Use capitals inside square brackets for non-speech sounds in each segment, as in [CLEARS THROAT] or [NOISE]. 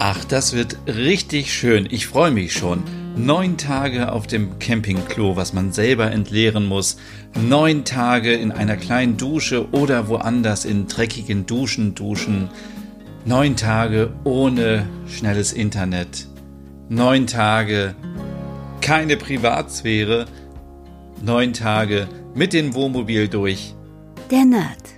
Ach, das wird richtig schön. Ich freue mich schon. Neun Tage auf dem Campingklo, was man selber entleeren muss. Neun Tage in einer kleinen Dusche oder woanders in dreckigen Duschen duschen. Neun Tage ohne schnelles Internet. Neun Tage keine Privatsphäre. Neun Tage mit dem Wohnmobil durch. Der Nerd.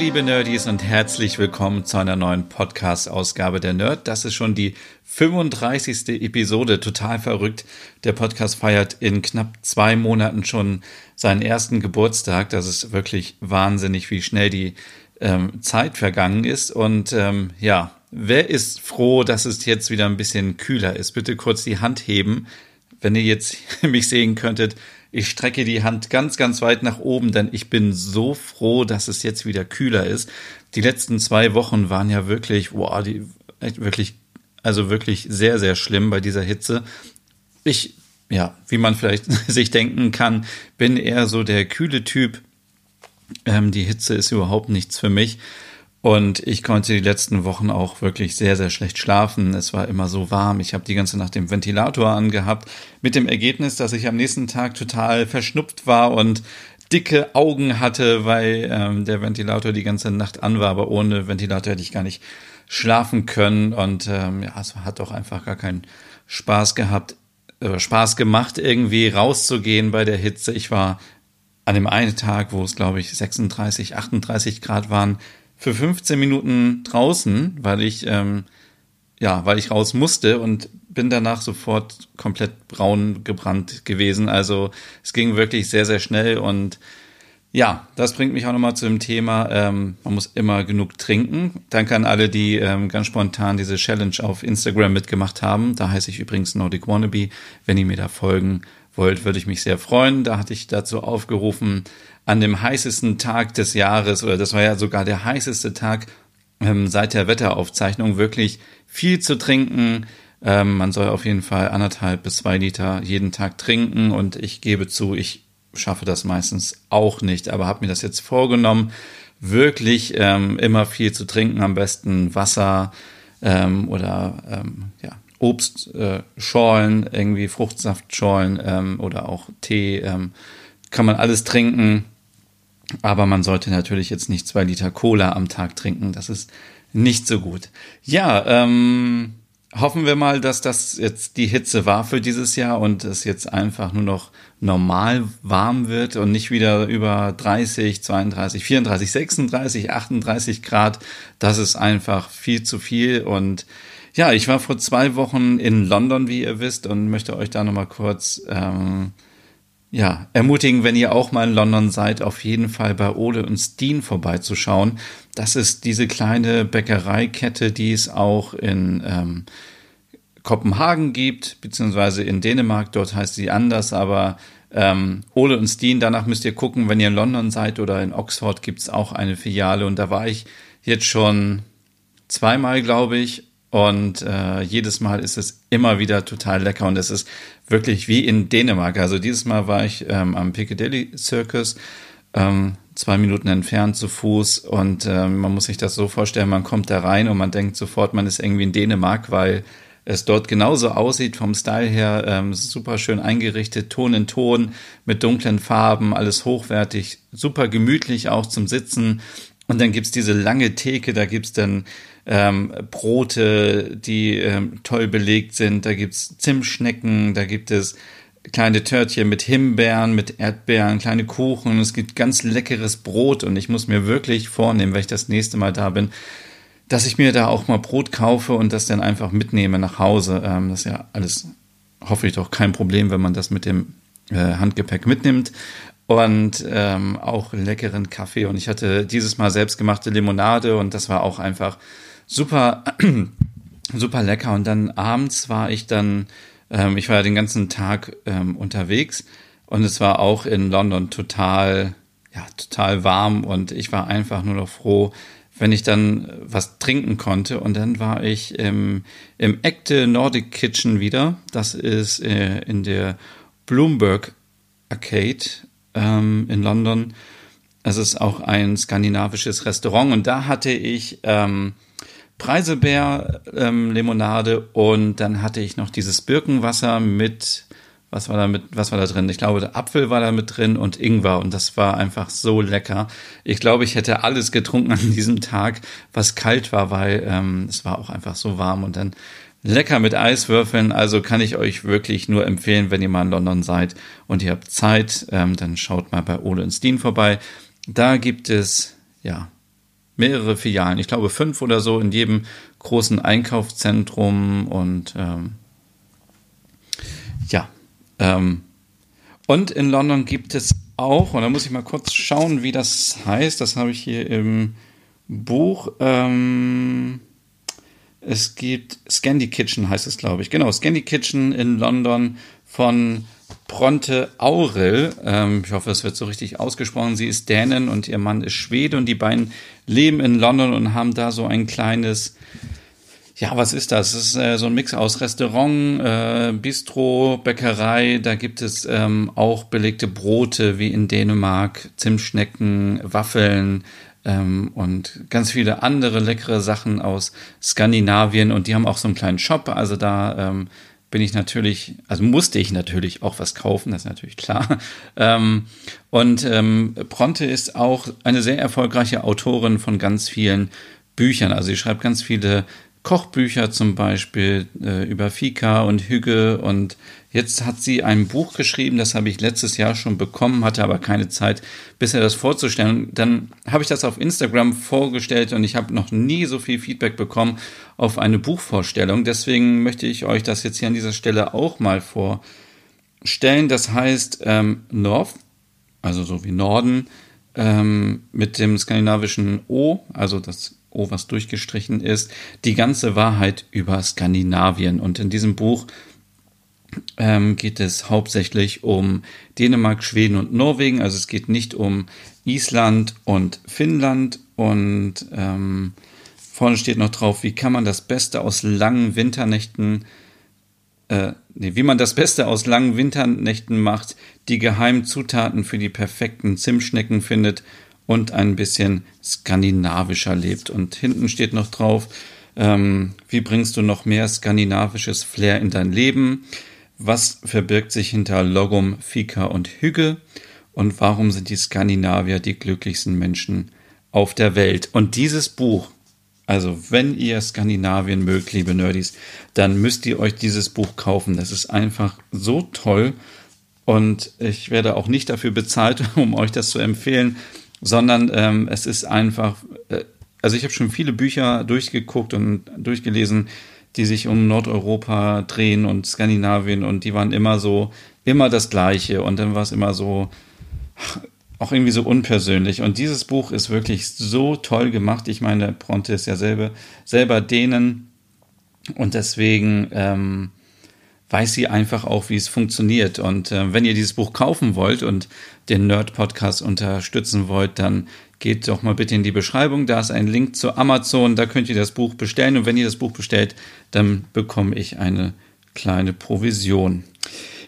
Liebe Nerdies und herzlich willkommen zu einer neuen Podcast-Ausgabe der Nerd. Das ist schon die 35. Episode, total verrückt. Der Podcast feiert in knapp zwei Monaten schon seinen ersten Geburtstag. Das ist wirklich wahnsinnig, wie schnell die ähm, Zeit vergangen ist. Und ähm, ja, wer ist froh, dass es jetzt wieder ein bisschen kühler ist? Bitte kurz die Hand heben, wenn ihr jetzt [LAUGHS] mich sehen könntet. Ich strecke die Hand ganz, ganz weit nach oben, denn ich bin so froh, dass es jetzt wieder kühler ist. Die letzten zwei Wochen waren ja wirklich, boah, die, wirklich, also wirklich sehr, sehr schlimm bei dieser Hitze. Ich, ja, wie man vielleicht [LAUGHS] sich denken kann, bin eher so der kühle Typ. Ähm, die Hitze ist überhaupt nichts für mich. Und ich konnte die letzten Wochen auch wirklich sehr, sehr schlecht schlafen. Es war immer so warm. Ich habe die ganze Nacht den Ventilator angehabt. Mit dem Ergebnis, dass ich am nächsten Tag total verschnupft war und dicke Augen hatte, weil ähm, der Ventilator die ganze Nacht an war. Aber ohne Ventilator hätte ich gar nicht schlafen können. Und ähm, ja, es hat auch einfach gar keinen Spaß gehabt, äh, Spaß gemacht, irgendwie rauszugehen bei der Hitze. Ich war an dem einen Tag, wo es, glaube ich, 36, 38 Grad waren, für 15 Minuten draußen, weil ich ähm, ja, weil ich raus musste und bin danach sofort komplett braun gebrannt gewesen. Also es ging wirklich sehr, sehr schnell und ja, das bringt mich auch nochmal zu dem Thema, ähm, man muss immer genug trinken. Danke an alle, die ähm, ganz spontan diese Challenge auf Instagram mitgemacht haben. Da heiße ich übrigens Nordic Wannabe. Wenn ihr mir da folgen wollt, würde ich mich sehr freuen. Da hatte ich dazu aufgerufen, an dem heißesten Tag des Jahres, oder das war ja sogar der heißeste Tag ähm, seit der Wetteraufzeichnung, wirklich viel zu trinken. Ähm, man soll auf jeden Fall anderthalb bis zwei Liter jeden Tag trinken und ich gebe zu, ich schaffe das meistens auch nicht, aber habe mir das jetzt vorgenommen, wirklich ähm, immer viel zu trinken, am besten Wasser ähm, oder ähm, ja, Obstschorlen, äh, irgendwie Fruchtsaftschorlen ähm, oder auch Tee, ähm, kann man alles trinken. Aber man sollte natürlich jetzt nicht zwei Liter Cola am Tag trinken. Das ist nicht so gut. Ja, ähm, hoffen wir mal, dass das jetzt die Hitze war für dieses Jahr und es jetzt einfach nur noch normal warm wird und nicht wieder über 30, 32, 34, 36, 38 Grad. Das ist einfach viel zu viel und ja, ich war vor zwei Wochen in London, wie ihr wisst, und möchte euch da nochmal kurz ähm, ja, ermutigen, wenn ihr auch mal in London seid, auf jeden Fall bei Ole und Steen vorbeizuschauen. Das ist diese kleine Bäckereikette, die es auch in ähm, Kopenhagen gibt, beziehungsweise in Dänemark. Dort heißt sie anders, aber ähm, Ole und Steen, danach müsst ihr gucken, wenn ihr in London seid oder in Oxford gibt es auch eine Filiale. Und da war ich jetzt schon zweimal, glaube ich, und äh, jedes Mal ist es immer wieder total lecker und es ist wirklich wie in Dänemark. Also dieses Mal war ich ähm, am Piccadilly Circus, ähm, zwei Minuten entfernt zu Fuß und ähm, man muss sich das so vorstellen, man kommt da rein und man denkt sofort, man ist irgendwie in Dänemark, weil es dort genauso aussieht vom Style her, ähm, super schön eingerichtet, Ton in Ton mit dunklen Farben, alles hochwertig, super gemütlich auch zum Sitzen. Und dann gibt's diese lange Theke, da gibt's dann ähm, Brote, die ähm, toll belegt sind. Da gibt's Zimtschnecken, da gibt es kleine Törtchen mit Himbeeren, mit Erdbeeren, kleine Kuchen. Es gibt ganz leckeres Brot und ich muss mir wirklich vornehmen, wenn ich das nächste Mal da bin, dass ich mir da auch mal Brot kaufe und das dann einfach mitnehme nach Hause. Ähm, das ist ja alles, hoffe ich doch, kein Problem, wenn man das mit dem äh, Handgepäck mitnimmt. Und ähm, auch leckeren Kaffee. Und ich hatte dieses Mal selbstgemachte Limonade und das war auch einfach super, [CLEARS THROAT] super lecker. Und dann abends war ich dann ähm, ich war ja den ganzen Tag ähm, unterwegs und es war auch in London total, ja, total warm und ich war einfach nur noch froh, wenn ich dann was trinken konnte. Und dann war ich im, im Ecte Nordic Kitchen wieder. Das ist äh, in der Bloomberg Arcade ähm, in London. Es ist auch ein skandinavisches Restaurant und da hatte ich ähm, Preiselbeer-Limonade ähm, und dann hatte ich noch dieses Birkenwasser mit, was war da mit, was war da drin? Ich glaube, der Apfel war da mit drin und Ingwer und das war einfach so lecker. Ich glaube, ich hätte alles getrunken an diesem Tag, was kalt war, weil ähm, es war auch einfach so warm und dann lecker mit Eiswürfeln. Also kann ich euch wirklich nur empfehlen, wenn ihr mal in London seid und ihr habt Zeit, ähm, dann schaut mal bei Ole und Steen vorbei. Da gibt es ja mehrere Filialen, ich glaube fünf oder so in jedem großen Einkaufszentrum und ähm, ja. Ähm, und in London gibt es auch, und da muss ich mal kurz schauen, wie das heißt, das habe ich hier im Buch. Ähm, es gibt Scandi Kitchen, heißt es, glaube ich. Genau, Scandi Kitchen in London von Bronte Aurel. Ähm, ich hoffe, es wird so richtig ausgesprochen. Sie ist Dänin und ihr Mann ist Schwede und die beiden leben in London und haben da so ein kleines, ja, was ist das? Es ist äh, so ein Mix aus Restaurant, äh, Bistro, Bäckerei. Da gibt es ähm, auch belegte Brote wie in Dänemark, Zimtschnecken, Waffeln, ähm, und ganz viele andere leckere Sachen aus Skandinavien und die haben auch so einen kleinen Shop. Also da ähm, bin ich natürlich, also musste ich natürlich auch was kaufen, das ist natürlich klar. [LAUGHS] Ähm, und ähm, Bronte ist auch eine sehr erfolgreiche Autorin von ganz vielen Büchern. Also sie schreibt ganz viele Kochbücher zum Beispiel äh, über Fika und Hüge und jetzt hat sie ein Buch geschrieben, das habe ich letztes Jahr schon bekommen, hatte aber keine Zeit, bisher das vorzustellen. Dann habe ich das auf Instagram vorgestellt und ich habe noch nie so viel Feedback bekommen auf eine Buchvorstellung. Deswegen möchte ich euch das jetzt hier an dieser Stelle auch mal vorstellen. Das heißt ähm, North, also so wie Norden, ähm, mit dem skandinavischen O, also das O, was durchgestrichen ist, die ganze Wahrheit über Skandinavien. Und in diesem Buch ähm, geht es hauptsächlich um Dänemark, Schweden und Norwegen. Also es geht nicht um Island und Finnland. Und ähm, vorne steht noch drauf, wie kann man das Beste aus langen Winternächten, äh, nee, wie man das Beste aus langen Winternächten macht, die geheimen Zutaten für die perfekten Zimtschnecken findet und ein bisschen skandinavischer lebt. Und hinten steht noch drauf, ähm, wie bringst du noch mehr skandinavisches Flair in dein Leben? Was verbirgt sich hinter Logum, Fika und Hügge? Und warum sind die Skandinavier die glücklichsten Menschen auf der Welt? Und dieses Buch, also wenn ihr Skandinavien mögt, liebe Nerdies, dann müsst ihr euch dieses Buch kaufen. Das ist einfach so toll. Und ich werde auch nicht dafür bezahlt, [LAUGHS] um euch das zu empfehlen sondern ähm, es ist einfach, äh, also ich habe schon viele Bücher durchgeguckt und durchgelesen, die sich um Nordeuropa drehen und Skandinavien und die waren immer so, immer das Gleiche und dann war es immer so, auch irgendwie so unpersönlich. Und dieses Buch ist wirklich so toll gemacht. Ich meine, Bronte ist ja selber, selber denen und deswegen ähm, weiß sie einfach auch, wie es funktioniert. Und äh, wenn ihr dieses Buch kaufen wollt und den Nerd-Podcast unterstützen wollt, dann geht doch mal bitte in die Beschreibung. Da ist ein Link zu Amazon, da könnt ihr das Buch bestellen. Und wenn ihr das Buch bestellt, dann bekomme ich eine kleine Provision.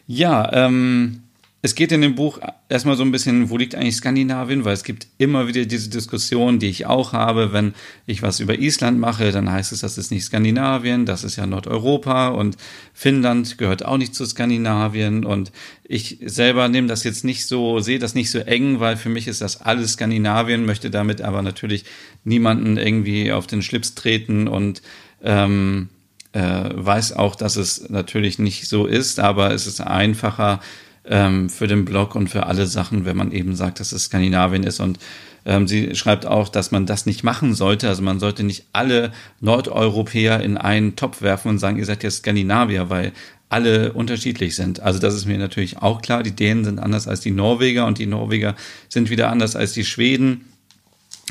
Ja, ähm, es geht in dem Buch erstmal so ein bisschen, wo liegt eigentlich Skandinavien, weil es gibt immer wieder diese Diskussion, die ich auch habe, wenn ich was über Island mache, dann heißt es, das ist nicht Skandinavien, das ist ja Nordeuropa und Finnland gehört auch nicht zu Skandinavien. Und ich selber nehme das jetzt nicht so, sehe das nicht so eng, weil für mich ist das alles Skandinavien, möchte damit aber natürlich niemanden irgendwie auf den Schlips treten und ähm, äh, weiß auch, dass es natürlich nicht so ist, aber es ist einfacher, ähm, für den Blog und für alle Sachen, wenn man eben sagt, dass es Skandinavien ist. Und ähm, sie schreibt auch, dass man das nicht machen sollte. Also man sollte nicht alle Nordeuropäer in einen Topf werfen und sagen, ihr seid jetzt Skandinavier, weil alle unterschiedlich sind. Also das ist mir natürlich auch klar. Die Dänen sind anders als die Norweger und die Norweger sind wieder anders als die Schweden.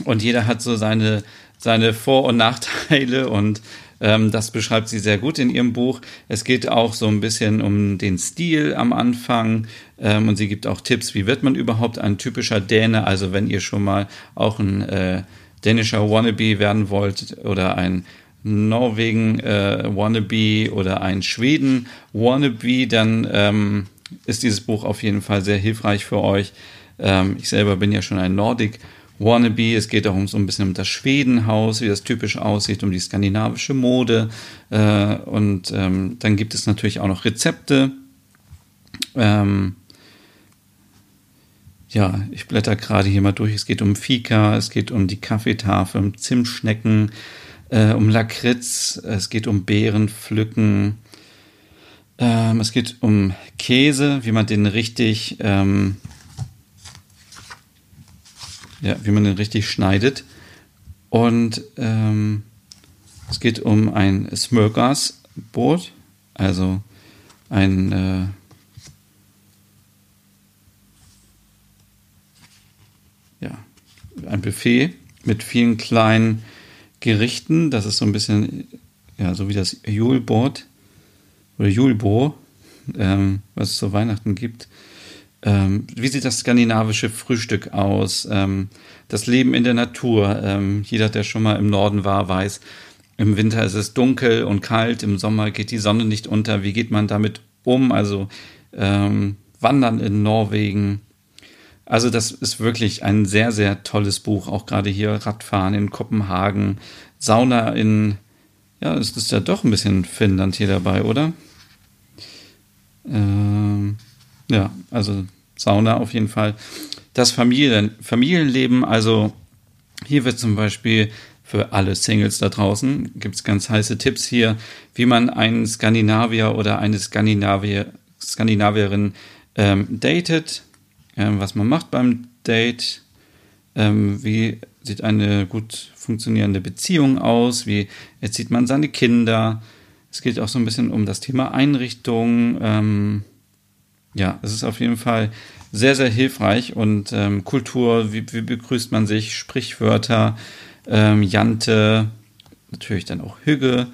Und jeder hat so seine, seine Vor- und Nachteile und Ähm, das beschreibt sie sehr gut in ihrem Buch. Es geht auch so ein bisschen um den Stil am Anfang ähm, und sie gibt auch Tipps, wie wird man überhaupt ein typischer Däne. Also wenn ihr schon mal auch ein äh, dänischer Wannabe werden wollt oder ein Norwegen äh, Wannabe oder ein Schweden Wannabe, dann ähm, ist dieses Buch auf jeden Fall sehr hilfreich für euch. Ähm, ich selber bin ja schon ein Nordic Wannabe. Es geht auch um so ein bisschen um das Schwedenhaus, wie das typisch aussieht, um die skandinavische Mode. Äh, und ähm, dann gibt es natürlich auch noch Rezepte. Ähm, ja, ich blätter gerade hier mal durch. Es geht um Fika, es geht um die Kaffeetafel, um Zimtschnecken, äh, um Lakritz, es geht um Beeren pflücken. Ähm, es geht um Käse, wie man den richtig ähm, ja, wie man den richtig schneidet. Und ähm, es geht um ein Smörgåsbrot, also ein äh, ja, ein Buffet mit vielen kleinen Gerichten. Das ist so ein bisschen ja, so wie das Julbrot oder Julbo, ähm, was es zu Weihnachten gibt. Ähm, wie sieht das skandinavische Frühstück aus? Ähm, das Leben in der Natur. Ähm, jeder, der schon mal im Norden war, weiß, im Winter ist es dunkel und kalt, im Sommer geht die Sonne nicht unter. Wie geht man damit um? Also ähm, Wandern in Norwegen. Also das ist wirklich ein sehr, sehr tolles Buch. Auch gerade hier Radfahren in Kopenhagen, Sauna in, ja, es ist ja doch ein bisschen Finnland hier dabei, oder? Ähm, ja, also Sauna auf jeden Fall. Das Familien, Familienleben, also hier wird zum Beispiel für alle Singles da draußen, gibt es ganz heiße Tipps hier, wie man einen Skandinavier oder eine Skandinavier, Skandinavierin ähm, datet, ähm, was man macht beim Date, ähm, wie sieht eine gut funktionierende Beziehung aus, wie erzieht man seine Kinder. Es geht auch so ein bisschen um das Thema Einrichtung, ähm, ja, es ist auf jeden Fall sehr, sehr hilfreich und ähm, Kultur, wie, wie, begrüßt man sich, Sprichwörter, ähm, Jante, natürlich dann auch Hügge,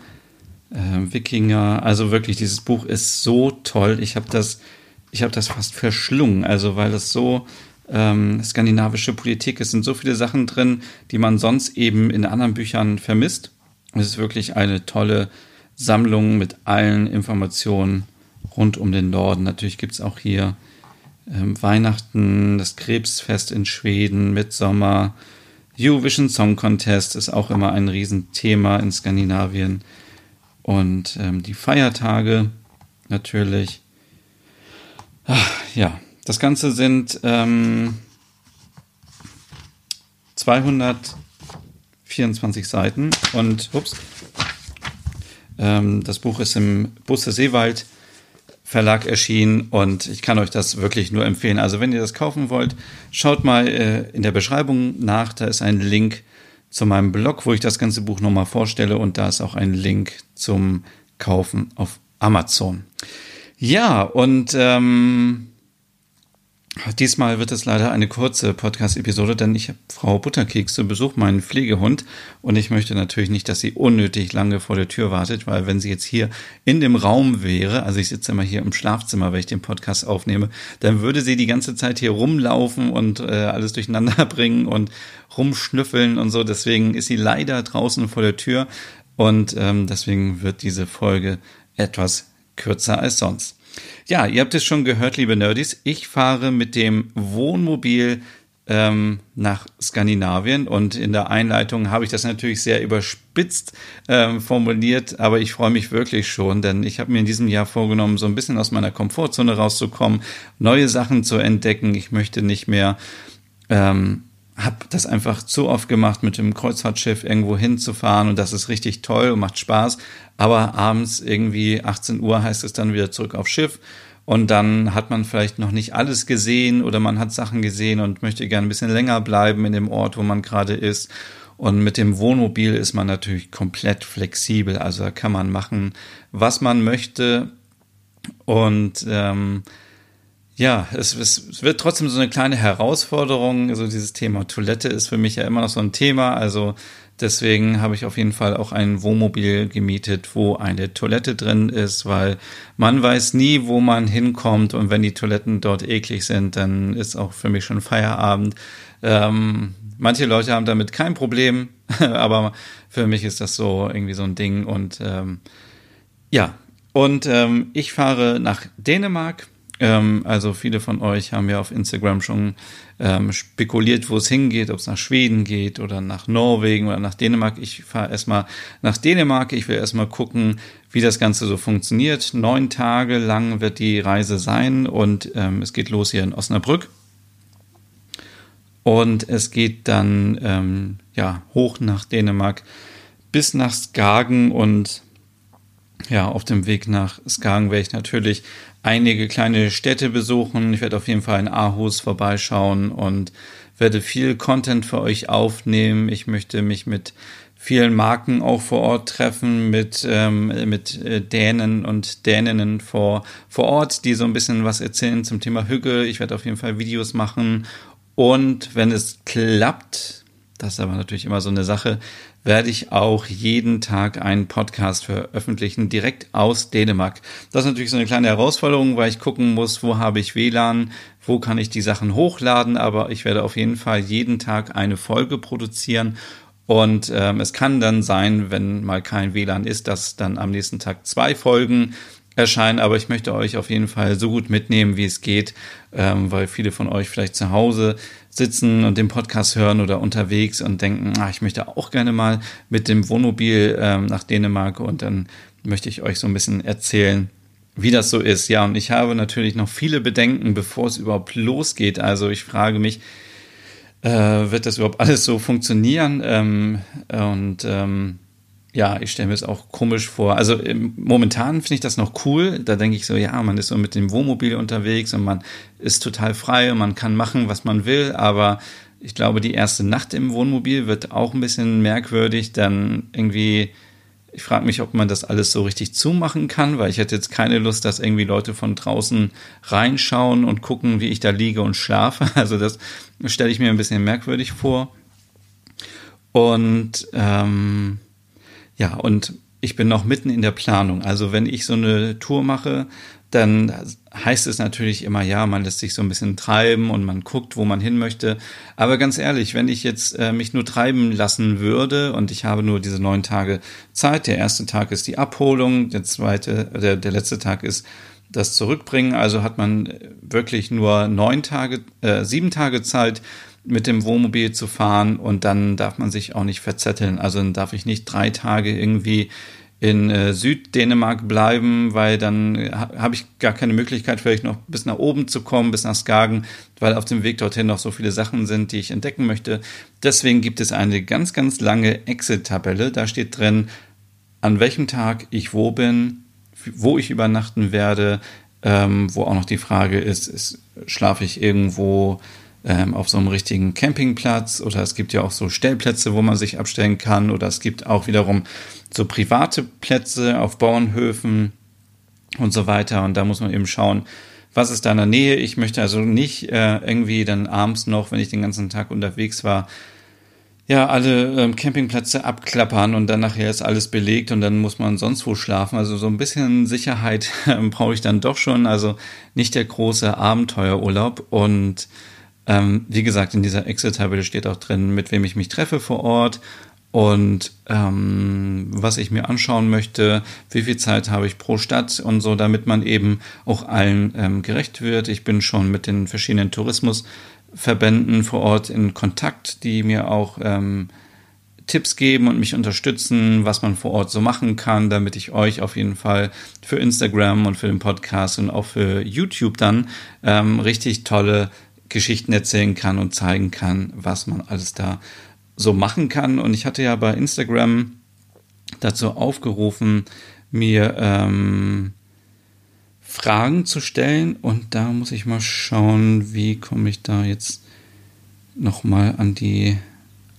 äh, Wikinger. Also wirklich, dieses Buch ist so toll. Ich habe das, ich habe das fast verschlungen, also weil es so ähm, skandinavische Politik ist, sind so viele Sachen drin, die man sonst eben in anderen Büchern vermisst. Es ist wirklich eine tolle Sammlung mit allen Informationen rund um den Norden. Natürlich gibt es auch hier ähm, Weihnachten, das Krebsfest in Schweden, Mitsommer, Eurovision Song Contest ist auch immer ein Riesenthema in Skandinavien. Und ähm, die Feiertage natürlich. Ach, ja, das Ganze sind ähm, 224 Seiten und ups, ähm, das Buch ist im Busse Seewald Verlag erschienen und ich kann euch das wirklich nur empfehlen. Also wenn ihr das kaufen wollt, schaut mal äh, in der Beschreibung nach, da ist ein Link zu meinem Blog, wo ich das ganze Buch nochmal vorstelle und da ist auch ein Link zum Kaufen auf Amazon. Ja, und ähm, Diesmal wird es leider eine kurze Podcast-Episode, denn ich habe Frau Butterkeks zu Besuch, meinen Pflegehund, und ich möchte natürlich nicht, dass sie unnötig lange vor der Tür wartet, weil wenn sie jetzt hier in dem Raum wäre, also ich sitze immer hier im Schlafzimmer, wenn ich den Podcast aufnehme, dann würde sie die ganze Zeit hier rumlaufen und äh, alles durcheinander [LAUGHS] bringen und rumschnüffeln und so. Deswegen ist sie leider draußen vor der Tür und ähm, deswegen wird diese Folge etwas kürzer als sonst. Ja, ihr habt es schon gehört, liebe Nerdies. Ich fahre mit dem Wohnmobil ähm, nach Skandinavien und in der Einleitung habe ich das natürlich sehr überspitzt ähm, formuliert, aber ich freue mich wirklich schon, denn ich habe mir in diesem Jahr vorgenommen, so ein bisschen aus meiner Komfortzone rauszukommen, neue Sachen zu entdecken. Ich möchte nicht mehr ähm, habe das einfach zu oft gemacht, mit dem Kreuzfahrtschiff irgendwo hinzufahren und das ist richtig toll und macht Spaß. Aber abends irgendwie 18 Uhr heißt es dann wieder zurück aufs Schiff und dann hat man vielleicht noch nicht alles gesehen oder man hat Sachen gesehen und möchte gerne ein bisschen länger bleiben in dem Ort, wo man gerade ist. Und mit dem Wohnmobil ist man natürlich komplett flexibel. Also da kann man machen, was man möchte. Und ähm, ja, es, es, wird trotzdem so eine kleine Herausforderung. Also dieses Thema Toilette ist für mich ja immer noch so ein Thema. Also deswegen habe ich auf jeden Fall auch ein Wohnmobil gemietet, wo eine Toilette drin ist, weil man weiß nie, wo man hinkommt. Und wenn die Toiletten dort eklig sind, dann ist auch für mich schon Feierabend. Ähm, manche Leute haben damit kein Problem, [LAUGHS] aber für mich ist das so irgendwie so ein Ding. Und ähm, ja, und ähm, ich fahre nach Dänemark ähm, also viele von euch haben ja auf Instagram schon ähm, spekuliert, wo es hingeht, ob es nach Schweden geht oder nach Norwegen oder nach Dänemark. Ich fahre erstmal nach Dänemark. Ich will erstmal gucken, wie das Ganze so funktioniert. Neun Tage lang wird die Reise sein und ähm, es geht los hier in Osnabrück. Und es geht dann ähm, ja hoch nach Dänemark bis nach Skagen und ja, auf dem Weg nach Skagen werde ich natürlich einige kleine Städte besuchen. Ich werde auf jeden Fall in Aarhus vorbeischauen und werde viel Content für euch aufnehmen. Ich möchte mich mit vielen Marken auch vor Ort treffen, mit, ähm, mit äh, Dänen und Däninnen vor, vor Ort, die so ein bisschen was erzählen zum Thema Hügge. Ich werde auf jeden Fall Videos machen. Und wenn es klappt, das ist aber natürlich immer so eine Sache, werde ich auch jeden Tag einen Podcast veröffentlichen, direkt aus Dänemark. Das ist natürlich so eine kleine Herausforderung, weil ich gucken muss, wo habe ich WLAN, wo kann ich die Sachen hochladen, aber ich werde auf jeden Fall jeden Tag eine Folge produzieren. Und ähm, es kann dann sein, wenn mal kein WLAN ist, dass dann am nächsten Tag zwei Folgen erscheinen, aber ich möchte euch auf jeden Fall so gut mitnehmen, wie es geht, ähm, weil viele von euch vielleicht zu Hause sitzen und den Podcast hören oder unterwegs und denken, ah, ich möchte auch gerne mal mit dem Wohnmobil ähm, nach Dänemark und dann möchte ich euch so ein bisschen erzählen, wie das so ist. Ja, und ich habe natürlich noch viele Bedenken, bevor es überhaupt losgeht. Also ich frage mich, äh, wird das überhaupt alles so funktionieren? Ähm, und ähm, ja, ich stelle mir es auch komisch vor. Also momentan finde ich das noch cool. Da denke ich so, ja, man ist so mit dem Wohnmobil unterwegs und man ist total frei und man kann machen, was man will. Aber ich glaube, die erste Nacht im Wohnmobil wird auch ein bisschen merkwürdig. Dann irgendwie, ich frage mich, ob man das alles so richtig zumachen kann, weil ich hätte jetzt keine Lust, dass irgendwie Leute von draußen reinschauen und gucken, wie ich da liege und schlafe. [LAUGHS] Also das stelle ich mir ein bisschen merkwürdig vor. Und ähm, ja, und ich bin noch mitten in der Planung. Also wenn ich so eine Tour mache, dann heißt es natürlich immer, ja, man lässt sich so ein bisschen treiben und man guckt, wo man hin möchte. Aber ganz ehrlich, wenn ich jetzt äh, mich nur treiben lassen würde und ich habe nur diese neun Tage Zeit, der erste Tag ist die Abholung, der zweite, der, der letzte Tag ist das Zurückbringen, also hat man wirklich nur neun Tage, äh, sieben Tage Zeit, mit dem Wohnmobil zu fahren und dann darf man sich auch nicht verzetteln. Also dann darf ich nicht drei Tage irgendwie in äh, Süddänemark bleiben, weil dann äh, habe ich gar keine Möglichkeit, vielleicht noch bis nach oben zu kommen, bis nach Skagen, weil auf dem Weg dorthin noch so viele Sachen sind, die ich entdecken möchte. Deswegen gibt es eine ganz, ganz lange Excel-Tabelle. Da steht drin, an welchem Tag ich wo bin, wo ich übernachten werde, ähm, wo auch noch die Frage ist, ist schlafe ich irgendwo ähm, auf so einem richtigen Campingplatz oder es gibt ja auch so Stellplätze, wo man sich abstellen kann oder es gibt auch wiederum so private Plätze auf Bauernhöfen und so weiter und da muss man eben schauen, was ist da in der Nähe. Ich möchte also nicht äh, irgendwie dann abends noch, wenn ich den ganzen Tag unterwegs war, ja, alle ähm, Campingplätze abklappern und dann nachher ist alles belegt und dann muss man sonst wo schlafen. Also so ein bisschen Sicherheit [LAUGHS] äh, brauche ich dann doch schon. Also nicht der große Abenteuerurlaub und ähm, wie gesagt, in dieser Excel-Tabelle steht auch drin, mit wem ich mich treffe vor Ort und ähm, was ich mir anschauen möchte, wie viel Zeit habe ich pro Stadt und so, damit man eben auch allen ähm, gerecht wird. Ich bin schon mit den verschiedenen Tourismusverbänden vor Ort in Kontakt, die mir auch ähm, Tipps geben und mich unterstützen, was man vor Ort so machen kann, damit ich euch auf jeden Fall für Instagram und für den Podcast und auch für YouTube dann ähm, richtig tolle Geschichten erzählen kann und zeigen kann, was man alles da so machen kann. Und ich hatte ja bei Instagram dazu aufgerufen, mir ähm, Fragen zu stellen. Und da muss ich mal schauen, wie komme ich da jetzt nochmal an die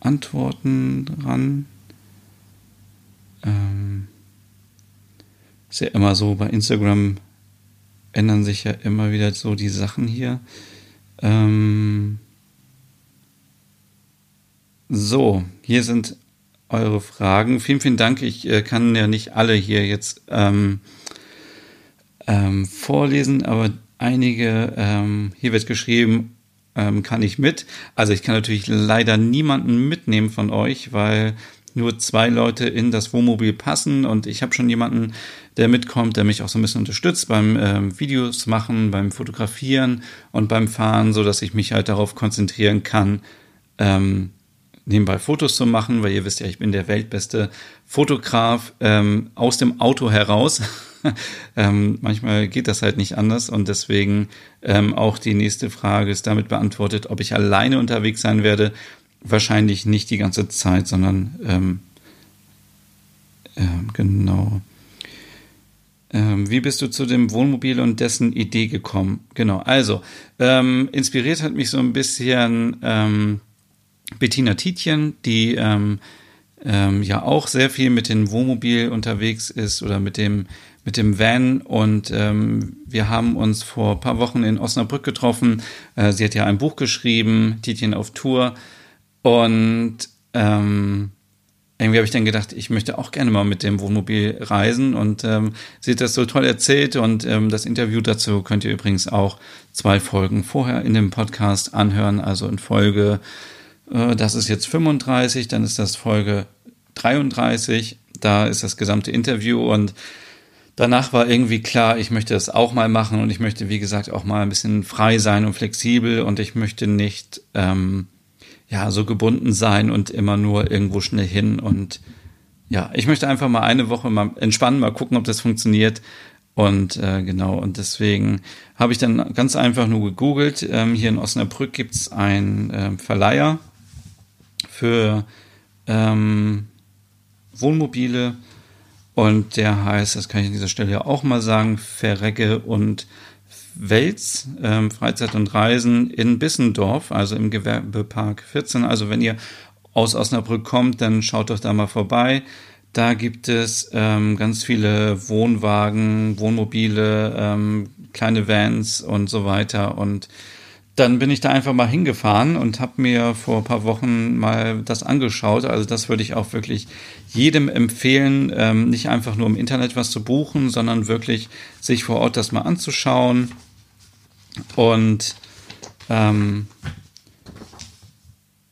Antworten ran. Ähm, ist ja immer so bei Instagram ändern sich ja immer wieder so die Sachen hier. Ähm so, hier sind eure Fragen. Vielen, vielen Dank. Ich äh, kann ja nicht alle hier jetzt ähm, ähm, vorlesen, aber einige, ähm, hier wird geschrieben, ähm, kann ich mit. Also ich kann natürlich leider niemanden mitnehmen von euch, weil nur zwei Leute in das Wohnmobil passen und ich habe schon jemanden, der mitkommt, der mich auch so ein bisschen unterstützt beim ähm, Videos machen, beim Fotografieren und beim Fahren, so dass ich mich halt darauf konzentrieren kann, ähm, nebenbei Fotos zu machen, weil ihr wisst ja, ich bin der weltbeste Fotograf ähm, aus dem Auto heraus. [LAUGHS] ähm, manchmal geht das halt nicht anders und deswegen ähm, auch die nächste Frage ist damit beantwortet, ob ich alleine unterwegs sein werde. Wahrscheinlich nicht die ganze Zeit, sondern ähm, ähm, genau. Ähm, wie bist du zu dem Wohnmobil und dessen Idee gekommen? Genau, also ähm, inspiriert hat mich so ein bisschen ähm, Bettina Tietjen, die ähm, ja auch sehr viel mit dem Wohnmobil unterwegs ist oder mit dem mit dem Van und ähm, wir haben uns vor ein paar Wochen in Osnabrück getroffen. Äh, sie hat ja ein Buch geschrieben, Tietjen auf Tour und ähm, irgendwie habe ich dann gedacht, ich möchte auch gerne mal mit dem Wohnmobil reisen. Und ähm, sie hat das so toll erzählt. Und ähm, das Interview dazu könnt ihr übrigens auch zwei Folgen vorher in dem Podcast anhören, also in Folge äh, das ist jetzt 35, dann ist das Folge 33. Da ist das gesamte Interview. Und danach war irgendwie klar, ich möchte das auch mal machen. Und ich möchte, wie gesagt, auch mal ein bisschen frei sein und flexibel. Und ich möchte nicht ähm, ja so gebunden sein und immer nur irgendwo schnell hin und ja, ich möchte einfach mal eine Woche mal entspannen, mal gucken, ob das funktioniert. Und äh, genau, und deswegen habe ich dann ganz einfach nur gegoogelt. Ähm, hier in Osnabrück gibt es einen äh, Verleiher, für ähm, Wohnmobile und der heißt, das kann ich an dieser Stelle ja auch mal sagen, Verrecke und Wels, ähm, Freizeit und Reisen in Bissendorf, also im Gewerbepark 14. Also wenn ihr aus Osnabrück kommt, dann schaut doch da mal vorbei. Da gibt es ähm, ganz viele Wohnwagen, Wohnmobile, ähm, kleine Vans und so weiter. Und dann bin ich da einfach mal hingefahren und habe mir vor ein paar Wochen mal das angeschaut. Also das würde ich auch wirklich jedem empfehlen, ähm, nicht einfach nur im Internet was zu buchen, sondern wirklich sich vor Ort das mal anzuschauen. Und ähm,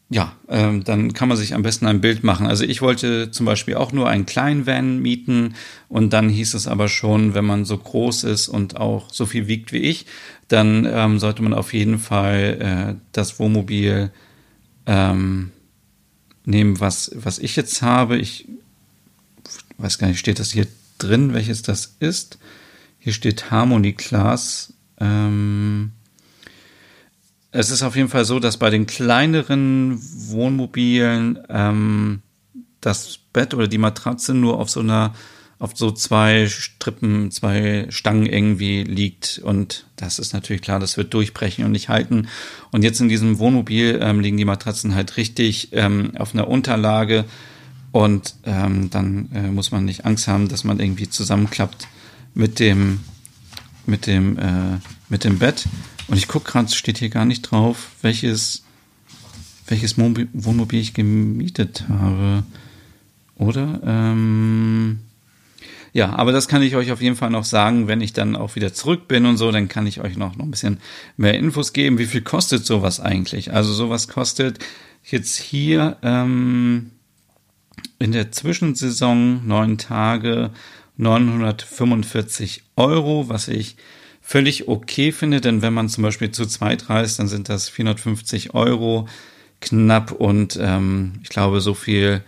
ja, ähm, dann kann man sich am besten ein Bild machen. Also ich wollte zum Beispiel auch nur einen kleinen Van mieten und dann hieß es aber schon, wenn man so groß ist und auch so viel wiegt wie ich, dann ähm, sollte man auf jeden Fall äh, das Wohnmobil ähm, nehmen, was, was ich jetzt habe. Ich weiß gar nicht, steht das hier drin, welches das ist? Hier steht Harmony Class. Ähm, es ist auf jeden Fall so, dass bei den kleineren Wohnmobilen ähm, das Bett oder die Matratze nur auf so einer auf so zwei Strippen, zwei Stangen irgendwie liegt. Und das ist natürlich klar, das wird durchbrechen und nicht halten. Und jetzt in diesem Wohnmobil ähm, liegen die Matratzen halt richtig ähm, auf einer Unterlage. Und ähm, dann äh, muss man nicht Angst haben, dass man irgendwie zusammenklappt mit dem, mit dem, äh, mit dem Bett. Und ich gucke gerade, steht hier gar nicht drauf, welches, welches Wohnmobil ich gemietet habe. Oder? Ähm, ja, aber das kann ich euch auf jeden Fall noch sagen, wenn ich dann auch wieder zurück bin und so, dann kann ich euch noch, noch ein bisschen mehr Infos geben. Wie viel kostet sowas eigentlich? Also sowas kostet jetzt hier ähm, in der Zwischensaison neun Tage 945 Euro, was ich völlig okay finde, denn wenn man zum Beispiel zu zweit reist, dann sind das 450 Euro knapp und ähm, ich glaube, so viel,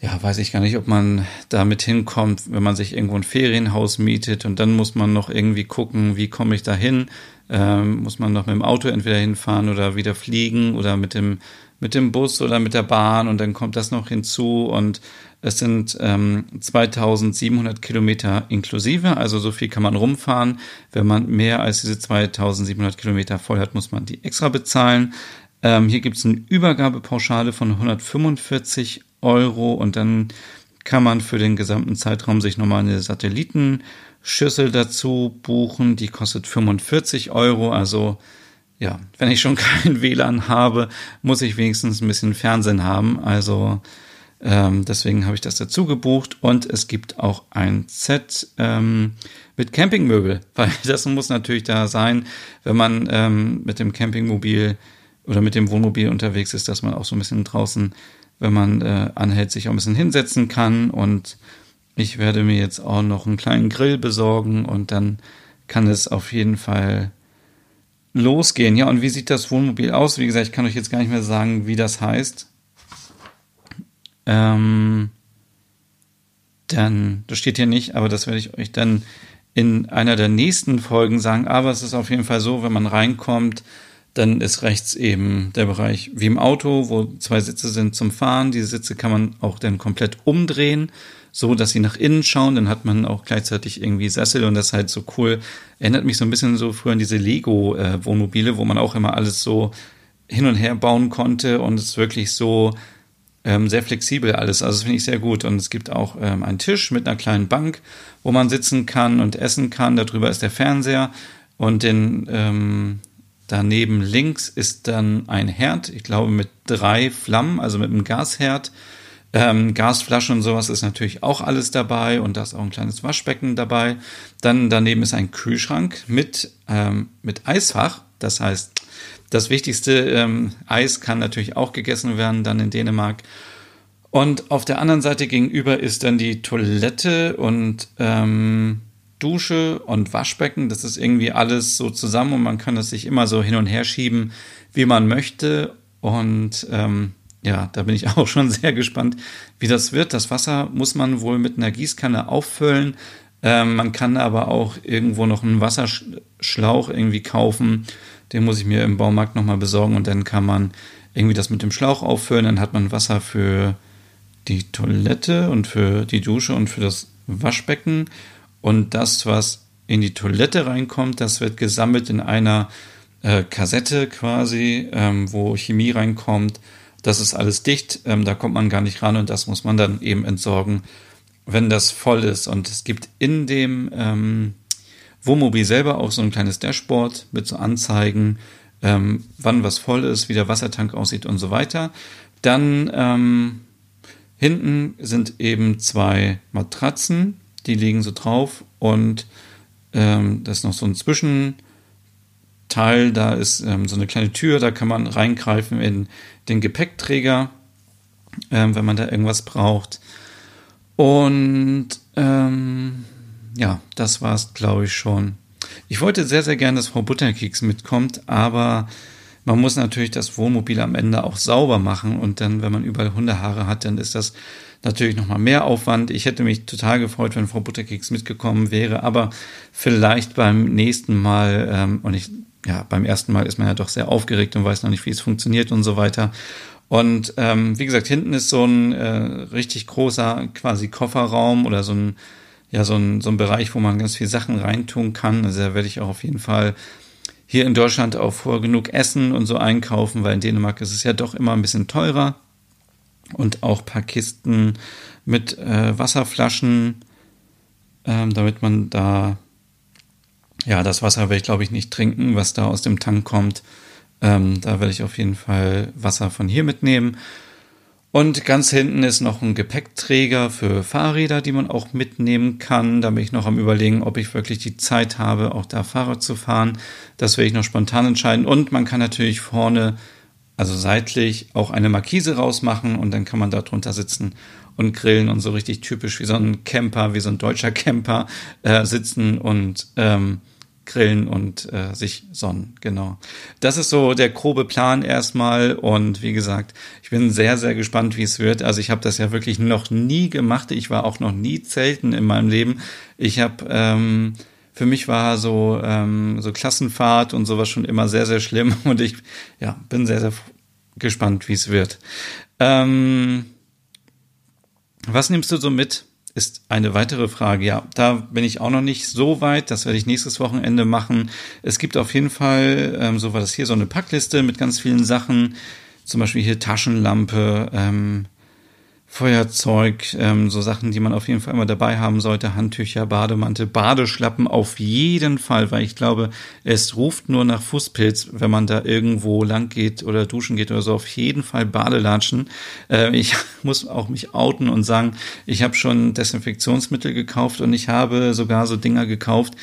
ja, weiß ich gar nicht, ob man damit hinkommt, wenn man sich irgendwo ein Ferienhaus mietet und dann muss man noch irgendwie gucken, wie komme ich da hin, ähm, muss man noch mit dem Auto entweder hinfahren oder wieder fliegen oder mit dem mit dem Bus oder mit der Bahn und dann kommt das noch hinzu und es sind ähm, 2700 Kilometer inklusive, also so viel kann man rumfahren. Wenn man mehr als diese 2700 Kilometer voll hat, muss man die extra bezahlen. Ähm, hier gibt es eine Übergabepauschale von 145 Euro und dann kann man für den gesamten Zeitraum sich nochmal eine Satelliten Schüssel dazu buchen. Die kostet 45 Euro. Also ja, wenn ich schon [LAUGHS] kein WLAN habe, muss ich wenigstens ein bisschen Fernsehen haben. Also ähm, deswegen habe ich das dazu gebucht. Und es gibt auch ein Set ähm, mit Campingmöbel, [LAUGHS] weil das muss natürlich da sein, wenn man ähm, mit dem Campingmobil oder mit dem Wohnmobil unterwegs ist, dass man auch so ein bisschen draußen, wenn man äh, anhält, sich auch ein bisschen hinsetzen kann. Und ich werde mir jetzt auch noch einen kleinen Grill besorgen und dann kann es auf jeden Fall losgehen. Ja, und wie sieht das Wohnmobil aus? Wie gesagt, ich kann euch jetzt gar nicht mehr sagen, wie das heißt. Ähm, dann, das steht hier nicht, aber das werde ich euch dann in einer der nächsten Folgen sagen. Aber es ist auf jeden Fall so, wenn man reinkommt, dann ist rechts eben der Bereich wie im Auto, wo zwei Sitze sind zum Fahren. Diese Sitze kann man auch dann komplett umdrehen, so dass sie nach innen schauen. Dann hat man auch gleichzeitig irgendwie Sessel und das ist halt so cool. Erinnert mich so ein bisschen so früher an diese Lego-Wohnmobile, wo man auch immer alles so hin und her bauen konnte und es wirklich so ähm, sehr flexibel alles. Also das finde ich sehr gut. Und es gibt auch ähm, einen Tisch mit einer kleinen Bank, wo man sitzen kann und essen kann. Darüber ist der Fernseher. Und den, ähm, daneben links ist dann ein Herd, ich glaube mit drei Flammen, also mit einem Gasherd. Ähm, Gasflaschen und sowas ist natürlich auch alles dabei und da ist auch ein kleines Waschbecken dabei. Dann daneben ist ein Kühlschrank mit, ähm, mit Eisfach. Das heißt, das wichtigste ähm, Eis kann natürlich auch gegessen werden, dann in Dänemark. Und auf der anderen Seite gegenüber ist dann die Toilette und ähm, Dusche und Waschbecken. Das ist irgendwie alles so zusammen und man kann das sich immer so hin und her schieben, wie man möchte. Und ähm, ja, da bin ich [LAUGHS] auch schon sehr gespannt, wie das wird. Das Wasser muss man wohl mit einer Gießkanne auffüllen. Ähm, man kann aber auch irgendwo noch einen Wasserschlauch irgendwie kaufen den muss ich mir im Baumarkt nochmal besorgen und dann kann man irgendwie das mit dem Schlauch auffüllen. Dann hat man Wasser für die Toilette und für die Dusche und für das Waschbecken. Und das, was in die Toilette reinkommt, das wird gesammelt in einer äh, Kassette quasi, ähm, wo Chemie reinkommt. Das ist alles dicht, ähm, da kommt man gar nicht ran und das muss man dann eben entsorgen, wenn das voll ist. Und es gibt in dem ähm, Wohnmobil selber auch so ein kleines Dashboard mit so Anzeigen, ähm, wann was voll ist, wie der Wassertank aussieht und so weiter. Dann ähm, hinten sind eben zwei Matratzen, die liegen so drauf und ähm, das ist noch so ein Zwischenteil, da ist ähm, so eine kleine Tür, da kann man reingreifen in den Gepäckträger, ähm, wenn man da irgendwas braucht. Und ähm, ja, das war's, glaube ich, schon. Ich wollte sehr, sehr gerne, dass Frau Butterkeks mitkommt, aber man muss natürlich das Wohnmobil am Ende auch sauber machen und dann, wenn man überall Hundehaare hat, dann ist das natürlich nochmal mehr Aufwand. Ich hätte mich total gefreut, wenn Frau Butterkeks mitgekommen wäre, aber vielleicht beim nächsten Mal, ähm, und ich, ja, beim ersten Mal ist man ja doch sehr aufgeregt und weiß noch nicht, wie es funktioniert und so weiter. Und ähm, wie gesagt, hinten ist so ein äh, richtig großer quasi Kofferraum oder so ein ja so ein, so ein Bereich, wo man ganz viel Sachen reintun kann. Also da werde ich auch auf jeden Fall hier in Deutschland auch vor genug essen und so einkaufen, weil in Dänemark ist es ja doch immer ein bisschen teurer. Und auch ein paar Kisten mit äh, Wasserflaschen, ähm, damit man da, ja, das Wasser werde ich glaube ich nicht trinken, was da aus dem Tank kommt. Ähm, da werde ich auf jeden Fall Wasser von hier mitnehmen. Und ganz hinten ist noch ein Gepäckträger für Fahrräder, die man auch mitnehmen kann. Da bin ich noch am überlegen, ob ich wirklich die Zeit habe, auch da Fahrrad zu fahren. Das werde ich noch spontan entscheiden. Und man kann natürlich vorne, also seitlich, auch eine Markise rausmachen und dann kann man da drunter sitzen und grillen und so richtig typisch wie so ein Camper, wie so ein deutscher Camper äh, sitzen und ähm, grillen und äh, sich sonnen. Genau. Das ist so der grobe Plan erstmal. Und wie gesagt, ich bin sehr, sehr gespannt, wie es wird. Also ich habe das ja wirklich noch nie gemacht. Ich war auch noch nie zelten in meinem Leben. Ich habe ähm, für mich war so ähm, so Klassenfahrt und sowas schon immer sehr, sehr schlimm. [LAUGHS] Und ich ja bin sehr, sehr gespannt, wie es wird. Ähm, was nimmst du so mit? Ist eine weitere Frage. Ja, da bin ich auch noch nicht so weit. Das werde ich nächstes Wochenende machen. Es gibt auf jeden Fall, ähm, so war das hier, so eine Packliste mit ganz vielen Sachen. Zum Beispiel hier Taschenlampe, ähm, Feuerzeug, ähm, so Sachen, die man auf jeden Fall immer dabei haben sollte, Handtücher, Bademantel, Badeschlappen auf jeden Fall, weil ich glaube, es ruft nur nach Fußpilz, wenn man da irgendwo lang geht oder duschen geht oder so, auf jeden Fall Badelatschen. Äh, ich [LAUGHS] muss auch mich outen und sagen, ich habe schon Desinfektionsmittel gekauft und ich habe sogar so Dinger gekauft,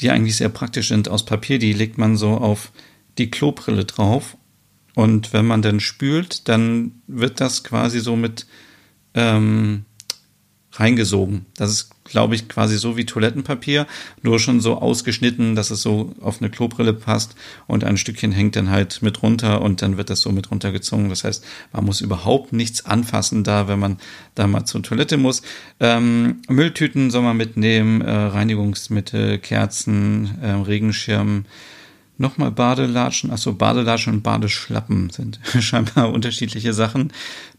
die eigentlich sehr praktisch sind aus Papier, die legt man so auf die Klobrille drauf. Und wenn man dann spült, dann wird das quasi so mit ähm, reingesogen. Das ist, glaube ich, quasi so wie Toilettenpapier, nur schon so ausgeschnitten, dass es so auf eine Klobrille passt und ein Stückchen hängt dann halt mit runter und dann wird das so mit runtergezogen. Das heißt, man muss überhaupt nichts anfassen da, wenn man da mal zur Toilette muss. Ähm, Mülltüten soll man mitnehmen, äh, Reinigungsmittel, Kerzen, äh, Regenschirm, Nochmal Badelatschen, achso, Badelatschen und Badeschlappen sind [LAUGHS] scheinbar unterschiedliche Sachen.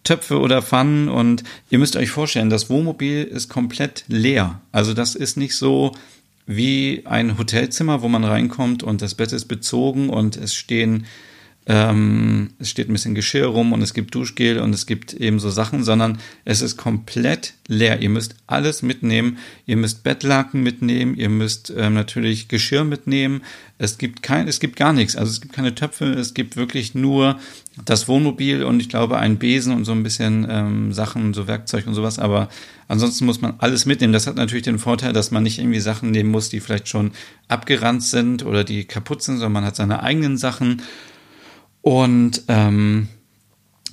Töpfe oder Pfannen und ihr müsst euch vorstellen, das Wohnmobil ist komplett leer. Also das ist nicht so wie ein Hotelzimmer, wo man reinkommt und das Bett ist bezogen und es stehen ähm, es steht ein bisschen Geschirr rum und es gibt Duschgel und es gibt eben so Sachen, sondern es ist komplett leer. Ihr müsst alles mitnehmen. Ihr müsst Bettlaken mitnehmen. Ihr müsst ähm, natürlich Geschirr mitnehmen. Es gibt kein, es gibt gar nichts. Also es gibt keine Töpfe. Es gibt wirklich nur das Wohnmobil und ich glaube einen Besen und so ein bisschen ähm, Sachen, so Werkzeug und sowas. Aber ansonsten muss man alles mitnehmen. Das hat natürlich den Vorteil, dass man nicht irgendwie Sachen nehmen muss, die vielleicht schon abgerannt sind oder die kaputt sind, sondern man hat seine eigenen Sachen. Und ähm,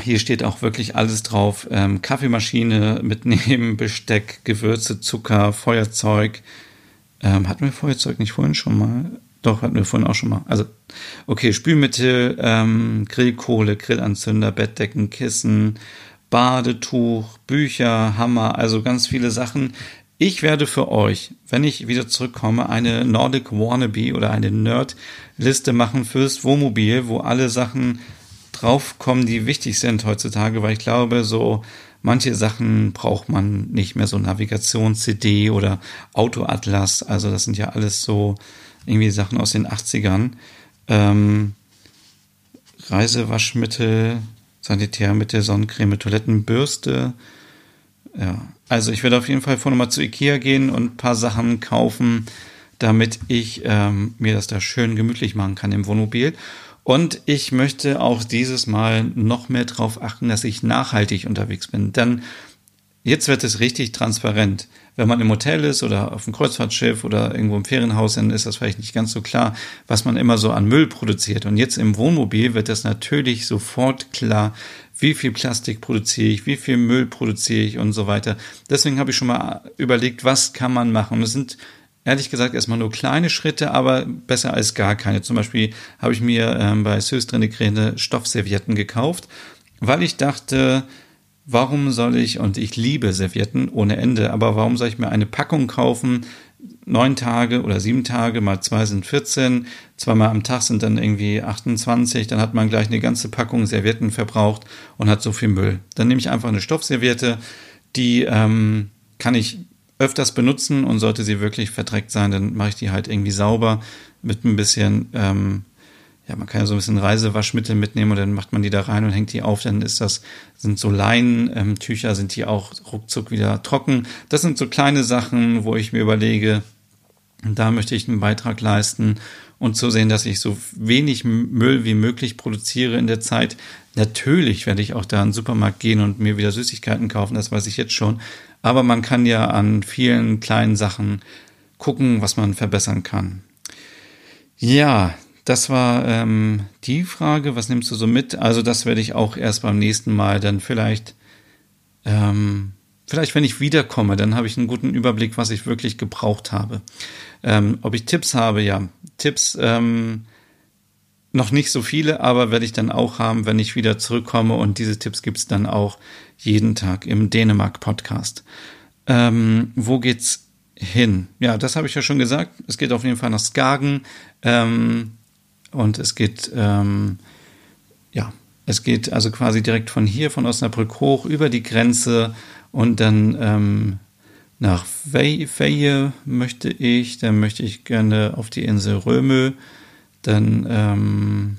hier steht auch wirklich alles drauf. Ähm, Kaffeemaschine mitnehmen, [LAUGHS] Besteck, Gewürze, Zucker, Feuerzeug. Ähm, hatten wir Feuerzeug nicht vorhin schon mal? Doch, hatten wir vorhin auch schon mal. Also, okay, Spülmittel, ähm, Grillkohle, Grillanzünder, Bettdecken, Kissen, Badetuch, Bücher, Hammer, also ganz viele Sachen. Ich werde für euch, wenn ich wieder zurückkomme, eine Nordic Wannabe oder eine Nerd-Liste machen fürs Wohnmobil, wo alle Sachen draufkommen, die wichtig sind heutzutage, weil ich glaube, so manche Sachen braucht man nicht mehr, so Navigations-CD oder Autoatlas, also das sind ja alles so irgendwie Sachen aus den 80ern. Ähm, Reisewaschmittel, Sanitärmittel, Sonnencreme, Toilettenbürste, ja, also ich werde auf jeden Fall vorher mal zu Ikea gehen und ein paar Sachen kaufen, damit ich ähm, mir das da schön gemütlich machen kann im Wohnmobil. Und ich möchte auch dieses Mal noch mehr darauf achten, dass ich nachhaltig unterwegs bin. Denn jetzt wird es richtig transparent. Wenn man im Hotel ist oder auf dem Kreuzfahrtschiff oder irgendwo im Ferienhaus, dann ist das vielleicht nicht ganz so klar, was man immer so an Müll produziert. Und jetzt im Wohnmobil wird das natürlich sofort klar, wie viel Plastik produziere ich, wie viel Müll produziere ich und so weiter. Deswegen habe ich schon mal überlegt, was kann man machen. Und es sind ehrlich gesagt erstmal nur kleine Schritte, aber besser als gar keine. Zum Beispiel habe ich mir ähm, bei Söstrine Stoffservietten gekauft, weil ich dachte, warum soll ich, und ich liebe Servietten ohne Ende, aber warum soll ich mir eine Packung kaufen, neun Tage oder sieben Tage mal zwei sind 14, zweimal am Tag sind dann irgendwie 28, dann hat man gleich eine ganze Packung Servietten verbraucht und hat so viel Müll. Dann nehme ich einfach eine Stoffserviette, die ähm, kann ich öfters benutzen und sollte sie wirklich verdreckt sein, dann mache ich die halt irgendwie sauber mit ein bisschen, ähm, ja, man kann ja so ein bisschen Reisewaschmittel mitnehmen und dann macht man die da rein und hängt die auf, dann ist das, sind so Leinentücher, ähm, sind die auch ruckzuck wieder trocken. Das sind so kleine Sachen, wo ich mir überlege, da möchte ich einen Beitrag leisten und zu sehen, dass ich so wenig Müll wie möglich produziere in der Zeit. Natürlich werde ich auch da in den Supermarkt gehen und mir wieder Süßigkeiten kaufen, das weiß ich jetzt schon. Aber man kann ja an vielen kleinen Sachen gucken, was man verbessern kann. Ja, das war ähm, die Frage. Was nimmst du so mit? Also das werde ich auch erst beim nächsten Mal dann vielleicht ähm, vielleicht, wenn ich wiederkomme, dann habe ich einen guten Überblick, was ich wirklich gebraucht habe. Ähm, ob ich Tipps habe, ja. Tipps ähm, noch nicht so viele, aber werde ich dann auch haben, wenn ich wieder zurückkomme. Und diese Tipps gibt's dann auch jeden Tag im Dänemark-Podcast. Ähm, wo geht's hin? Ja, das habe ich ja schon gesagt. Es geht auf jeden Fall nach Skagen. Ähm, und es geht, ähm, ja, es geht also quasi direkt von hier, von Osnabrück hoch, über die Grenze und dann ähm, nach Veje möchte ich, dann möchte ich gerne auf die Insel Römö, dann ähm,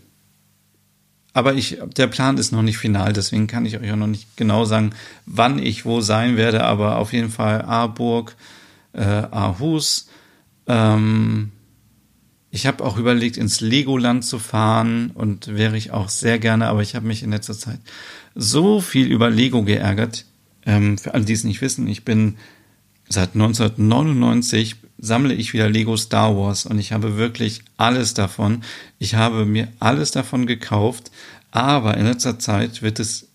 aber ich, der Plan ist noch nicht final, deswegen kann ich euch auch noch nicht genau sagen, wann ich wo sein werde, aber auf jeden Fall Aarburg, äh, Aarhus. Ähm, ich habe auch überlegt, ins Legoland zu fahren und wäre ich auch sehr gerne, aber ich habe mich in letzter Zeit so viel über Lego geärgert. Ähm, für alle, die es nicht wissen, ich bin seit 1999 sammle ich wieder Lego Star Wars und ich habe wirklich alles davon. Ich habe mir alles davon gekauft, aber in letzter Zeit wird es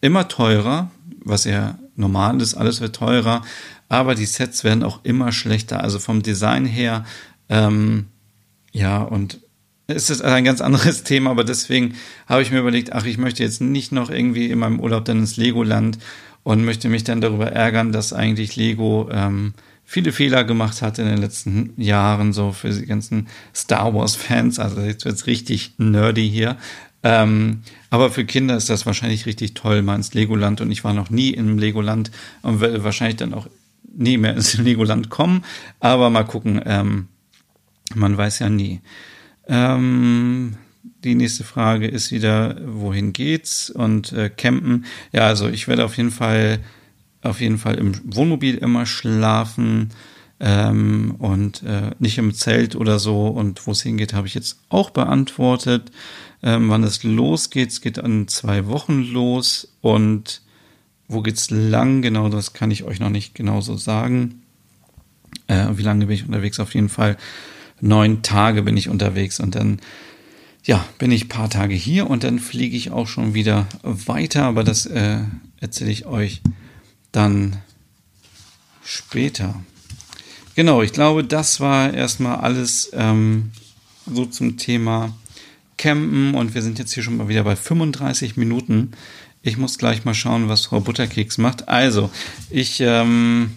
immer teurer, was ja normal ist, alles wird teurer, aber die Sets werden auch immer schlechter. Also vom Design her, ähm, ja, und es ist ein ganz anderes [LAUGHS] Thema, aber deswegen habe ich mir überlegt, ach, ich möchte jetzt nicht noch irgendwie in meinem Urlaub dann ins Legoland und möchte mich dann darüber ärgern, dass eigentlich Lego ähm, viele Fehler gemacht hat in den letzten Jahren, so für die ganzen Star Wars-Fans. Also jetzt wird's richtig nerdy hier. Ähm, aber für Kinder ist das wahrscheinlich richtig toll, mal ins Legoland. Und ich war noch nie im Legoland und werde wahrscheinlich dann auch nie mehr [LAUGHS] ins Legoland kommen. Aber mal gucken, ähm, man weiß ja nie. Ähm, die nächste Frage ist wieder, wohin geht's? Und äh, campen. Ja, also ich werde auf jeden Fall auf jeden Fall im Wohnmobil immer schlafen ähm, und äh, nicht im Zelt oder so. Und wo es hingeht, habe ich jetzt auch beantwortet. Ähm, wann es losgeht, es geht an zwei Wochen los und wo geht's lang? Genau, das kann ich euch noch nicht genau so sagen. Äh, wie lange bin ich unterwegs? Auf jeden Fall neun Tage bin ich unterwegs und dann ja, bin ich paar Tage hier und dann fliege ich auch schon wieder weiter, aber das äh, erzähle ich euch dann später. Genau, ich glaube, das war erstmal alles ähm, so zum Thema Campen und wir sind jetzt hier schon mal wieder bei 35 Minuten. Ich muss gleich mal schauen, was Frau Butterkeks macht. Also, ich, ähm,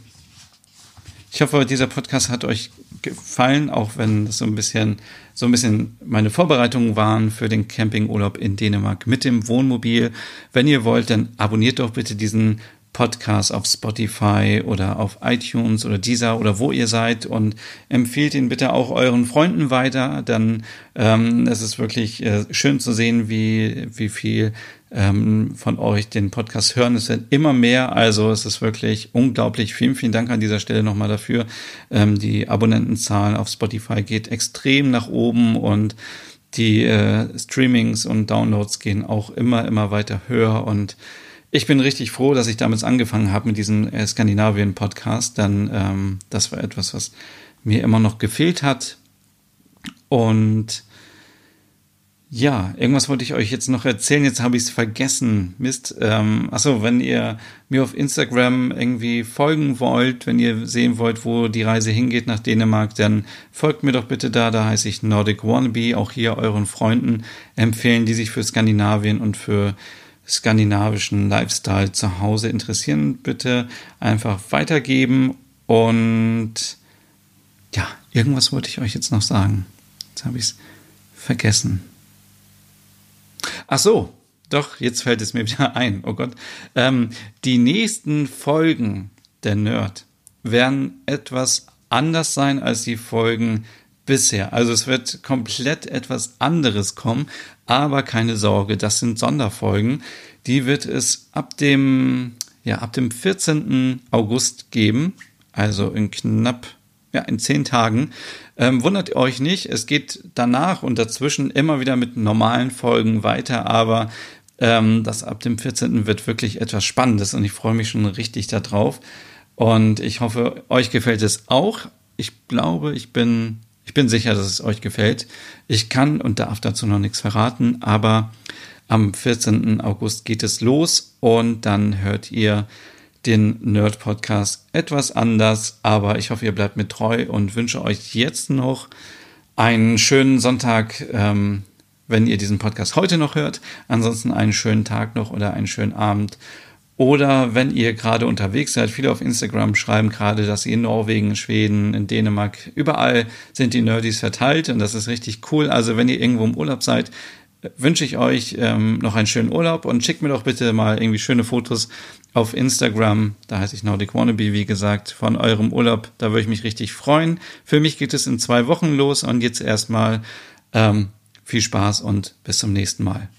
ich hoffe, dieser Podcast hat euch gefallen, auch wenn das so ein bisschen, so ein bisschen meine Vorbereitungen waren für den Campingurlaub in Dänemark mit dem Wohnmobil. Wenn ihr wollt, dann abonniert doch bitte diesen Podcast auf Spotify oder auf iTunes oder Deezer oder wo ihr seid und empfiehlt ihn bitte auch euren Freunden weiter. Dann ähm, es ist wirklich äh, schön zu sehen, wie, wie viel ähm, von euch den Podcast hören. Es wird immer mehr, also es ist wirklich unglaublich. Vielen, vielen Dank an dieser Stelle nochmal dafür. Ähm, die Abonnentenzahl auf Spotify geht extrem nach oben und die äh, Streamings und Downloads gehen auch immer, immer weiter höher und ich bin richtig froh, dass ich damals angefangen habe mit diesem äh, Skandinavien-Podcast, denn ähm, das war etwas, was mir immer noch gefehlt hat. Und ja, irgendwas wollte ich euch jetzt noch erzählen. Jetzt habe ich es vergessen. Mist. Ähm, achso, wenn ihr mir auf Instagram irgendwie folgen wollt, wenn ihr sehen wollt, wo die Reise hingeht nach Dänemark, dann folgt mir doch bitte da. Da heiße ich Nordic Wannabe. Auch hier euren Freunden empfehlen, die sich für Skandinavien und für skandinavischen Lifestyle zu Hause interessieren, bitte einfach weitergeben. Und ja, irgendwas wollte ich euch jetzt noch sagen. Jetzt habe ich es vergessen. Ach so, doch, jetzt fällt es mir wieder [LAUGHS] ein. Oh Gott. Ähm, die nächsten Folgen der Nerd werden etwas anders sein als die Folgen bisher. Also es wird komplett etwas anderes kommen, aber keine Sorge, das sind Sonderfolgen. Die wird es ab dem, ja, ab dem 14. August geben, also in knapp, ja, in zehn Tagen. Ähm, wundert euch nicht, es geht danach und dazwischen immer wieder mit normalen Folgen weiter, aber ähm, das ab dem 14. wird wirklich etwas Spannendes und ich freue mich schon richtig darauf. Und ich hoffe, euch gefällt es auch. Ich glaube, ich bin ich bin sicher, dass es euch gefällt. Ich kann und darf dazu noch nichts verraten, aber am 14. August geht es los und dann hört ihr den Nerd Podcast etwas anders, aber ich hoffe, ihr bleibt mir treu und wünsche euch jetzt noch einen schönen Sonntag, ähm, wenn ihr diesen Podcast heute noch hört. Ansonsten einen schönen Tag noch oder einen schönen Abend oder wenn ihr gerade unterwegs seid, viele auf Instagram schreiben gerade, dass sie in Norwegen, in Schweden, in Dänemark, überall sind die Nerdies verteilt und das ist richtig cool. Also wenn ihr irgendwo im Urlaub seid, wünsche ich euch ähm, noch einen schönen Urlaub und schickt mir doch bitte mal irgendwie schöne Fotos auf Instagram. Da heiße ich Nordic Wannabe, wie gesagt, von eurem Urlaub. Da würde ich mich richtig freuen. Für mich geht es in zwei Wochen los und jetzt erstmal ähm, Viel Spaß und bis zum nächsten Mal.